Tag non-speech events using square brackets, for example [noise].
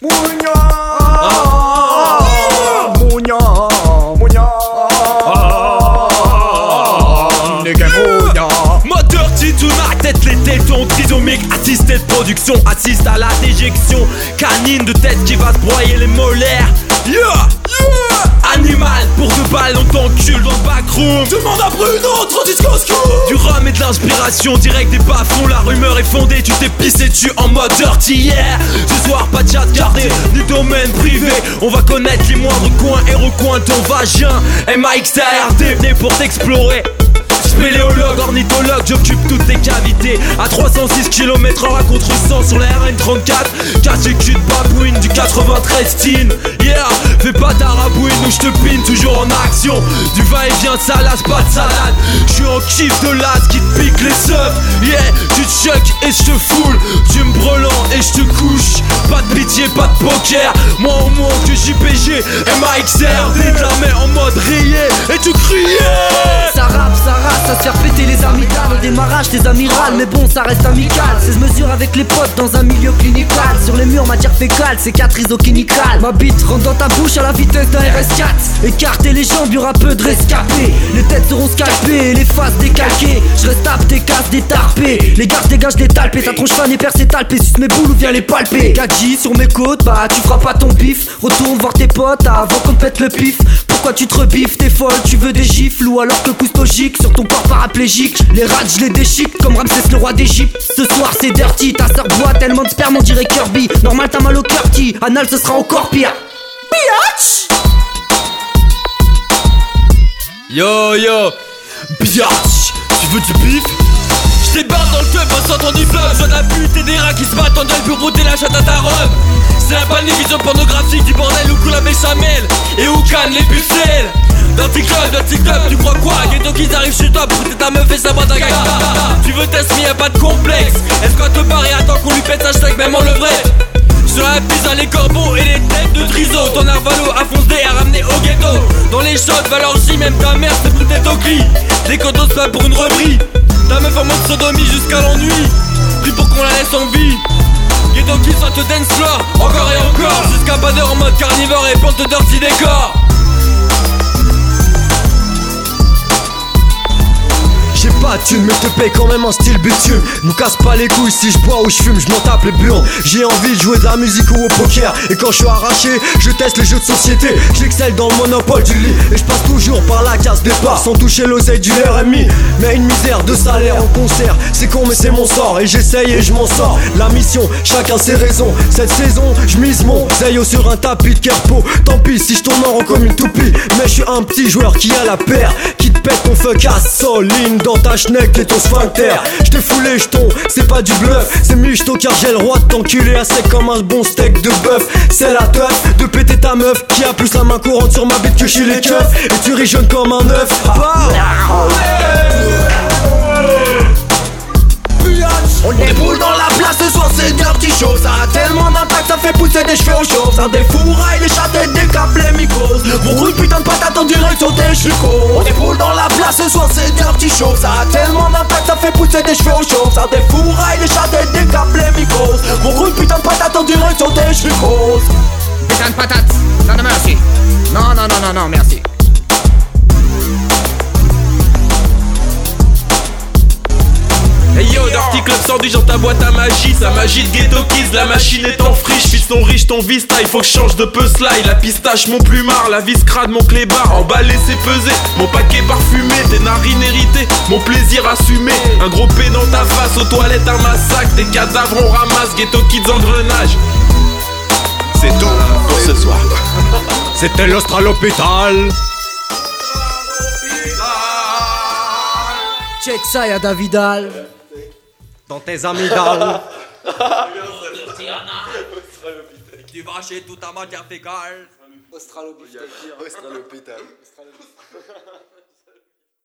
Mounia Mounia Mounia Moteur tonight, tête les tétons trisomiques Assisté de production, assiste à la déjection. Canine de tête qui va se broyer les molaires. Yeah, Animal, pour deux balles on t'encule dans le backroom. Tout le monde a pris une autre disco Du rhum et de l'inspiration, direct des bas rumeur est fondée, tu t'es pissé dessus en mode dirty yeah. Ce soir pas de chat gardé, ni domaine privé. On va connaître les moindres coins et recoins ton vagin. MAXARD, venu pour t'explorer. Spéléologue, ornithologue, j'occupe toutes tes cavités. À 306 km h à contre sur la RN34 Caché cul de babouine du 93 teen. Yeah, fais pas ta rabouine ou je te pine toujours en action. Du va-et-vient salace, pas de salade J'suis en kiff de l'as qui te pique les seufs. Yeah, tu te chuck et je te foule. Tu me brelant et je te couche. Pas de pitié, pas de poker. Moi au moins que JPG, MAXR Vite la main en mode rayé et tu criais Ça rappe, ça rappe, ça se faire péter les amygdales. Au démarrage des amirales, mais bon ça reste amical. 16 mesures avec les potes dans un milieu clinical. Sur les murs matière fécale, cicatrice au clinical Ma bite rentre dans ta bouche à la vitesse d'un RS4 Écartez les jambes, y'aura peu de rescapés. Les têtes seront scalpées, les faces décalquées Je reste tes cases détarpées Les gars dégagent les talpés, ta tronche fan et percée talpée Suce mes boules ou viens les palper Gadji sur mes côtes, bah tu feras pas ton bif. Retourne voir tes potes avant qu'on pète le pif. Pourquoi tu te rebiffes, t'es folle, tu veux des gifles. Ou alors que coustogique sur ton corps paraplégique. Les rats je les déchique comme Ramsès le roi d'Égypte. Ce soir c'est dirty, ta sœur boit tellement de sperme on dirait Kirby. Normal t'as mal au cœur anal ce sera encore pire. Biatch Yo yo Biatch Tu veux du bif? J'débarque dans le club en sortant du fleuve. Je la pute et des rats qui se battent en gueule pour router la chatte à ta robe C'est la vision pornographique du bordel où coule la béchamel Et où canne les pucelles D'un petit club, d'un petit club, tu crois quoi? Ghetto qu'ils arrivent chez toi pour ta meuf et sa boîte à gaga Tu veux tester, y'a pas de complexe. Est-ce qu'on te barre et attend qu'on lui pète un steak même en levrette sur la pizza, les corbeaux et les têtes de triso Ton arvalo a foncé à ramener au ghetto Dans les shots, si même ta mère c'est peut-être au cri Les cotos pas pour une rebris Ta meuf en mode sodomie jusqu'à l'ennui. Pris pour qu'on la laisse en vie. Ghetto qui te dance floor Encore et encore. Jusqu'à pas en mode carnivore et plante dirty décor mais te paye quand même en style bitume Nous casse pas les couilles si je bois ou je fume, je m'en tape les burnes J'ai envie de jouer de la musique ou au poker. Et quand je suis arraché, je teste les jeux de société. J'excelle dans le monopole du lit. Et je passe toujours par la case départ Sans toucher l'oseille du RMI Mais une misère de salaire en concert. C'est con mais c'est mon sort. Et j'essaye et je m'en sors. La mission, chacun ses raisons. Cette saison, je mise mon zeyo sur un tapis de kerpo Tant pis si je tourne en comme une toupie. Mais je suis un petit joueur qui a la paire. Qui te pète ton fuck à soline dans ta schneck et ton sphincter. J't'ai foulé jeton, c'est pas du bluff, c'est michto car j'ai le droit de t'enculer à sec comme un bon steak de bœuf. C'est la teuf de péter ta meuf qui a plus la main courante sur ma bite que chez les keufs. Et tu ris jeune comme un œuf. On déboule dans la place ce soir c'est dirty show Ça a tellement d'impact ça fait pousser des cheveux au chaud Ça défouraille les chats et décape les mycoses Mon coup de putain de patate en direct sur tes chucots On déboule dans la place ce soir c'est show Ça a tellement d'impact ça fait pousser des cheveux au chaud Ça défouraille les et décape les mycoses Mon de putain de patate en direct sur tes chucots Putain de patate non merci Non non non non non merci Dirty Club sandwich dans ta boîte à magie. Sa magie de ghetto kids, la machine est en friche. Fils sont riches, ton vista, il faut que je change de peu slide. La pistache, mon plumard, la vis crade, mon clébard. Emballé, c'est pesé, mon paquet parfumé Tes narines héritées, mon plaisir assumé. Un gros P dans ta face, aux toilettes un massacre. Tes cadavres on ramasse, ghetto kids en grenage C'est tout pour ce soir. C'était l'Australopétal Check ça y'a Davidal Dans tes amygdales. [laughs] Tu vas chez toute ta matière fécale Australopithèque. Australopithèque.